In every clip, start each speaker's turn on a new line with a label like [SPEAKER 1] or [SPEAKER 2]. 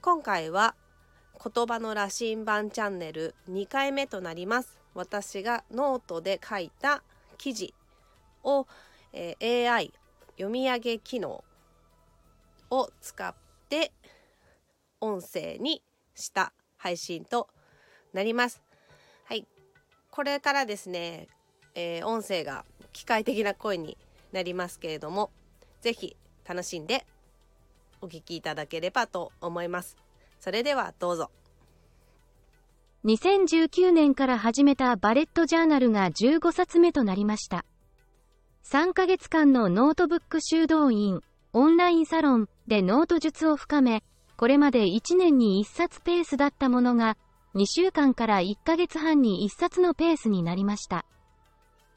[SPEAKER 1] 今回は言葉の羅針盤チャンネル2回目となります。私がノートで書いた記事を、えー、AI 読み上げ機能を使って音声にした配信となります。はい。これからですね、えー、音声が機械的な声になりますけれども是非楽しんでお聞きいただければと思います。それではどうぞ。
[SPEAKER 2] 2019年から始めたバレットジャーナルが15冊目となりました。3ヶ月間のノートブック修道院、オンラインサロンでノート術を深め、これまで1年に1冊ペースだったものが、2週間から1ヶ月半に1冊のペースになりました。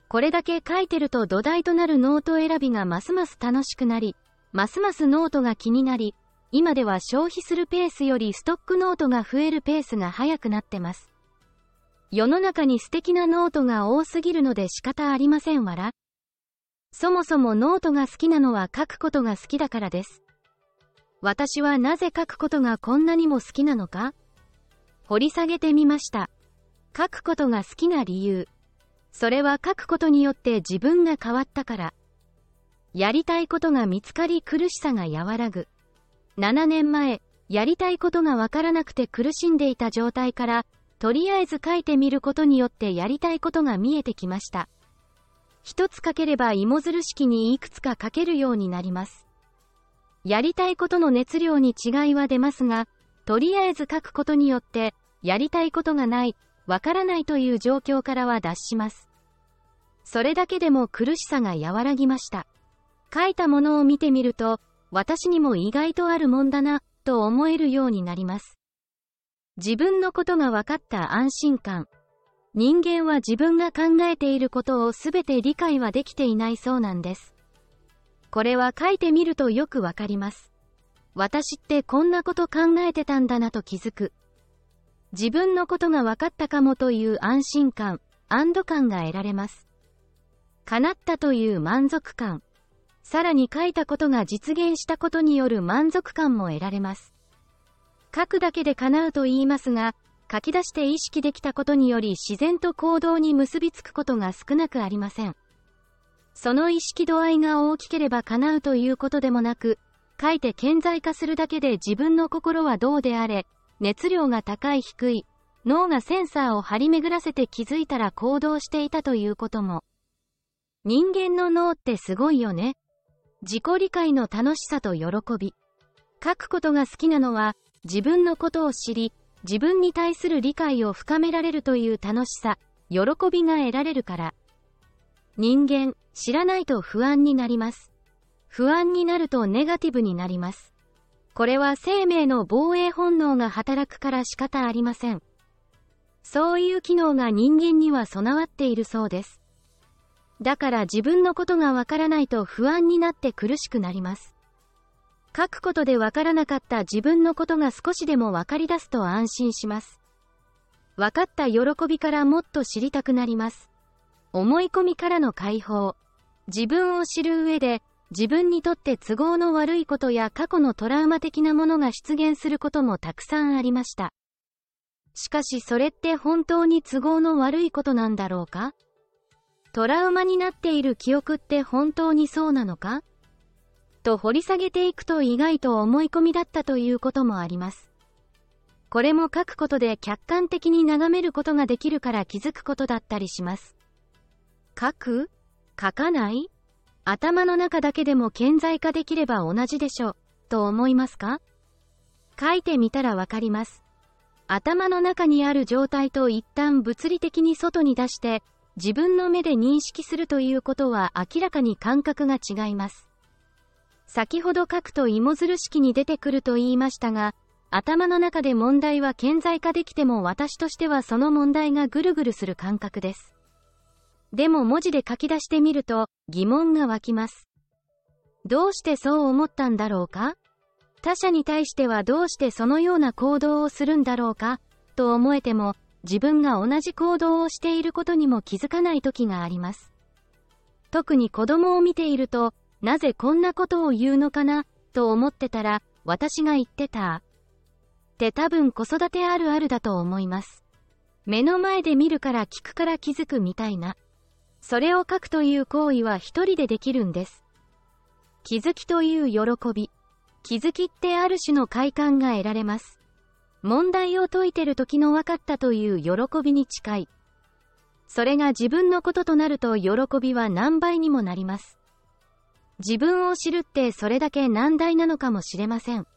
[SPEAKER 2] これだけ書いてると土台となるノート選びがますます楽しくなり、ますますノートが気になり、今では消費するペースよりストックノートが増えるペースが速くなってます。世の中に素敵なノートが多すぎるので仕方ありませんわら。そもそもノートが好きなのは書くことが好きだからです。私はなぜ書くことがこんなにも好きなのか掘り下げてみました。書くことが好きな理由。それは書くことによって自分が変わったから。やりたいことが見つかり苦しさが和らぐ。7年前、やりたいことがわからなくて苦しんでいた状態から、とりあえず書いてみることによってやりたいことが見えてきました。一つ書ければ芋づる式にいくつか書けるようになります。やりたいことの熱量に違いは出ますが、とりあえず書くことによって、やりたいことがない、わからないという状況からは脱します。それだけでも苦しさが和らぎました。書いたものを見てみると、私にも意外とあるもんだな、と思えるようになります。自分のことが分かった安心感。人間は自分が考えていることをすべて理解はできていないそうなんです。これは書いてみるとよくわかります。私ってこんなこと考えてたんだなと気づく。自分のことが分かったかもという安心感、安堵感が得られます。叶ったという満足感。さらに書いたことが実現したことによる満足感も得られます。書くだけで叶うと言いますが、書き出して意識できたことにより自然と行動に結びつくことが少なくありません。その意識度合いが大きければ叶うということでもなく、書いて顕在化するだけで自分の心はどうであれ、熱量が高い低い、脳がセンサーを張り巡らせて気づいたら行動していたということも。人間の脳ってすごいよね。自己理解の楽しさと喜び。書くことが好きなのは、自分のことを知り、自分に対する理解を深められるという楽しさ、喜びが得られるから。人間、知らないと不安になります。不安になるとネガティブになります。これは生命の防衛本能が働くから仕方ありません。そういう機能が人間には備わっているそうです。だから自分のことがわからないと不安になって苦しくなります。書くことでわからなかった自分のことが少しでもわかり出すと安心します。わかった喜びからもっと知りたくなります。思い込みからの解放。自分を知る上で、自分にとって都合の悪いことや過去のトラウマ的なものが出現することもたくさんありました。しかしそれって本当に都合の悪いことなんだろうか？トラウマになっている記憶って本当にそうなのか？と掘り下げていくと意外と思い込みだったということもあります。これも書くことで客観的に眺めることができるから気づくことだったりします。書く？書かない？頭の中だけでも顕在化できれば同じでしょう、と思いますか？書いてみたらわかります。頭の中にある状態と一旦物理的に外に出して、自分の目で認識するということは明らかに感覚が違います。先ほど書くと芋づる式に出てくると言いましたが、頭の中で問題は顕在化できても私としてはその問題がぐるぐるする感覚です。でも文字で書き出してみると疑問が湧きます。どうしてそう思ったんだろうか？他者に対してはどうしてそのような行動をするんだろうか？と思えても自分が同じ行動をしていることにも気づかない時があります。特に子供を見ていると、なぜこんなことを言うのかなと思ってたら、私が言ってた。って多分子育てあるあるだと思います。目の前で見るから聞くから気づくみたいな。それを書くという行為は一人でできるんです。気づきという喜び。気づきってある種の快感が得られます。問題を解いてる時の分かったという喜びに近い。それが自分のこととなると喜びは何倍にもなります。自分を知るってそれだけ難題なのかもしれません。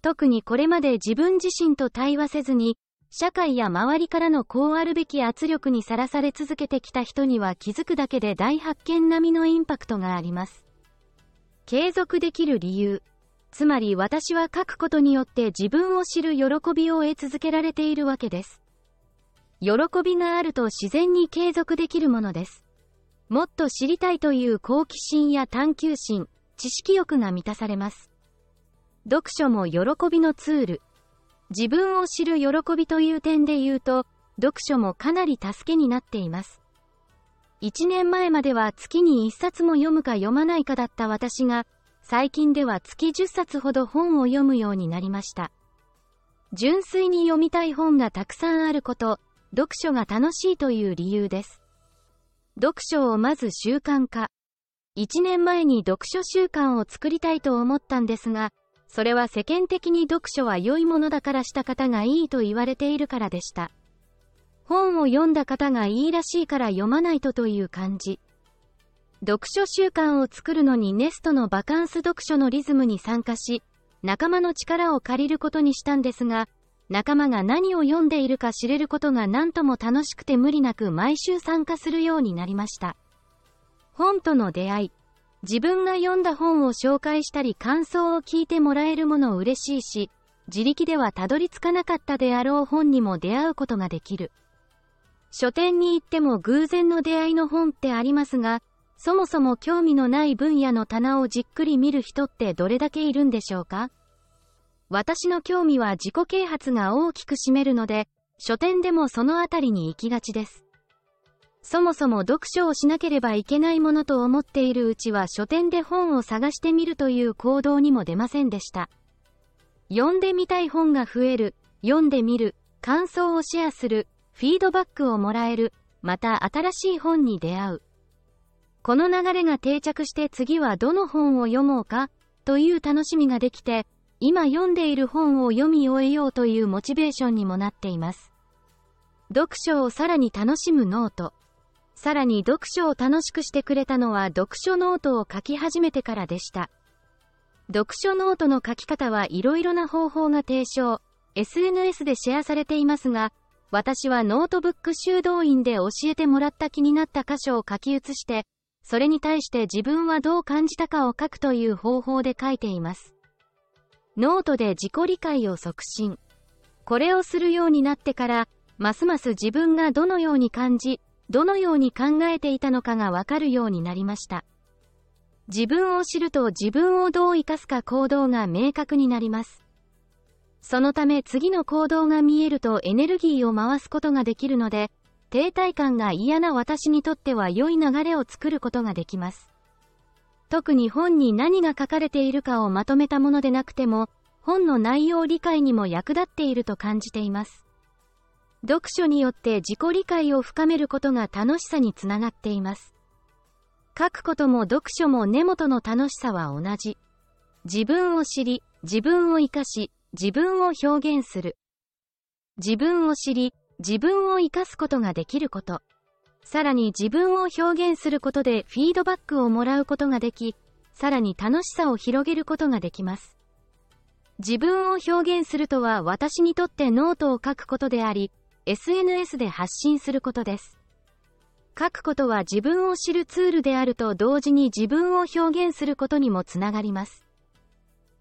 [SPEAKER 2] 特にこれまで自分自身と対話せずに、社会や周りからのこうあるべき圧力にさらされ続けてきた人には気づくだけで大発見並みのインパクトがあります。継続できる理由。つまり私は書くことによって自分を知る喜びを得続けられているわけです。喜びがあると自然に継続できるものです。もっと知りたいという好奇心や探求心、知識欲が満たされます。読書も喜びのツール。自分を知る喜びという点で言うと、読書もかなり助けになっています。1年前までは月に1冊も読むか読まないかだった私が、最近では月10冊ほど本を読むようになりました。純粋に読みたい本がたくさんあること、読書が楽しいという理由です。読書をまず習慣化。1年前に読書習慣を作りたいと思ったんですが、それは世間的に読書は良いものだからした方がいいと言われているからでした。本を読んだ方がいいらしいから読まないとという感じ。読書習慣を作るのにネストのバカンス読書のリズムに参加し、仲間の力を借りることにしたんですが、仲間が何を読んでいるか知れることが何とも楽しくて無理なく毎週参加するようになりました。本との出会い。自分が読んだ本を紹介したり感想を聞いてもらえるもの嬉しいし、自力ではたどり着かなかったであろう本にも出会うことができる。書店に行っても偶然の出会いの本ってありますが、そもそも興味のない分野の棚をじっくり見る人ってどれだけいるんでしょうか？私の興味は自己啓発が大きく占めるので、書店でもそのあたりに行きがちです。そもそも読書をしなければいけないものと思っているうちは書店で本を探してみるという行動にも出ませんでした。読んでみたい本が増える、読んでみる、感想をシェアする、フィードバックをもらえる、また新しい本に出会う。この流れが定着して次はどの本を読もうかという楽しみができて、今読んでいる本を読み終えようというモチベーションにもなっています。読書をさらに楽しむノート。さらに読書を楽しくしてくれたのは読書ノートを書き始めてからでした。読書ノートの書き方はいろいろな方法が提唱、SNS でシェアされていますが、私はノートブック修道院で教えてもらった気になった箇所を書き写して、それに対して自分はどう感じたかを書くという方法で書いています。ノートで自己理解を促進。これをするようになってから、ますます自分がどのように感じ、どのように考えていたのかがわかるようになりました。自分を知ると自分をどう生かすか行動が明確になります。そのため次の行動が見えるとエネルギーを回すことができるので、停滞感が嫌な私にとっては良い流れを作ることができます。特に本に何が書かれているかをまとめたものでなくても、本の内容理解にも役立っていると感じています。読書によって自己理解を深めることが楽しさにつながっています。書くことも読書も根元の楽しさは同じ。自分を知り、自分を生かし、自分を表現する。自分を知り、自分を生かすことができること。さらに自分を表現することでフィードバックをもらうことができ、さらに楽しさを広げることができます。自分を表現するとは私にとってノートを書くことであり、SNS で発信することです。書くことは自分を知るツールであると同時に自分を表現することにもつながります。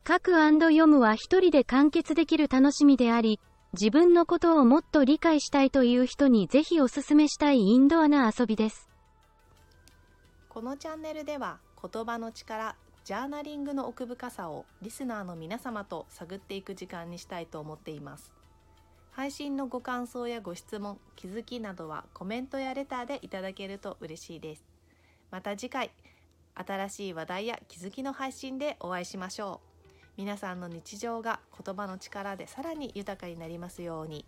[SPEAKER 2] 書く読むは一人で完結できる楽しみであり、自分のことをもっと理解したいという人にぜひおすすめしたいインドアな遊びです。
[SPEAKER 3] このチャンネルでは言葉の力、ジャーナリングの奥深さをリスナーの皆様と探っていく時間にしたいと思っています。配信のご感想やご質問、気づきなどはコメントやレターでいただけると嬉しいです。また次回、新しい話題や気づきの配信でお会いしましょう。皆さんの日常が言葉の力でさらに豊かになりますように。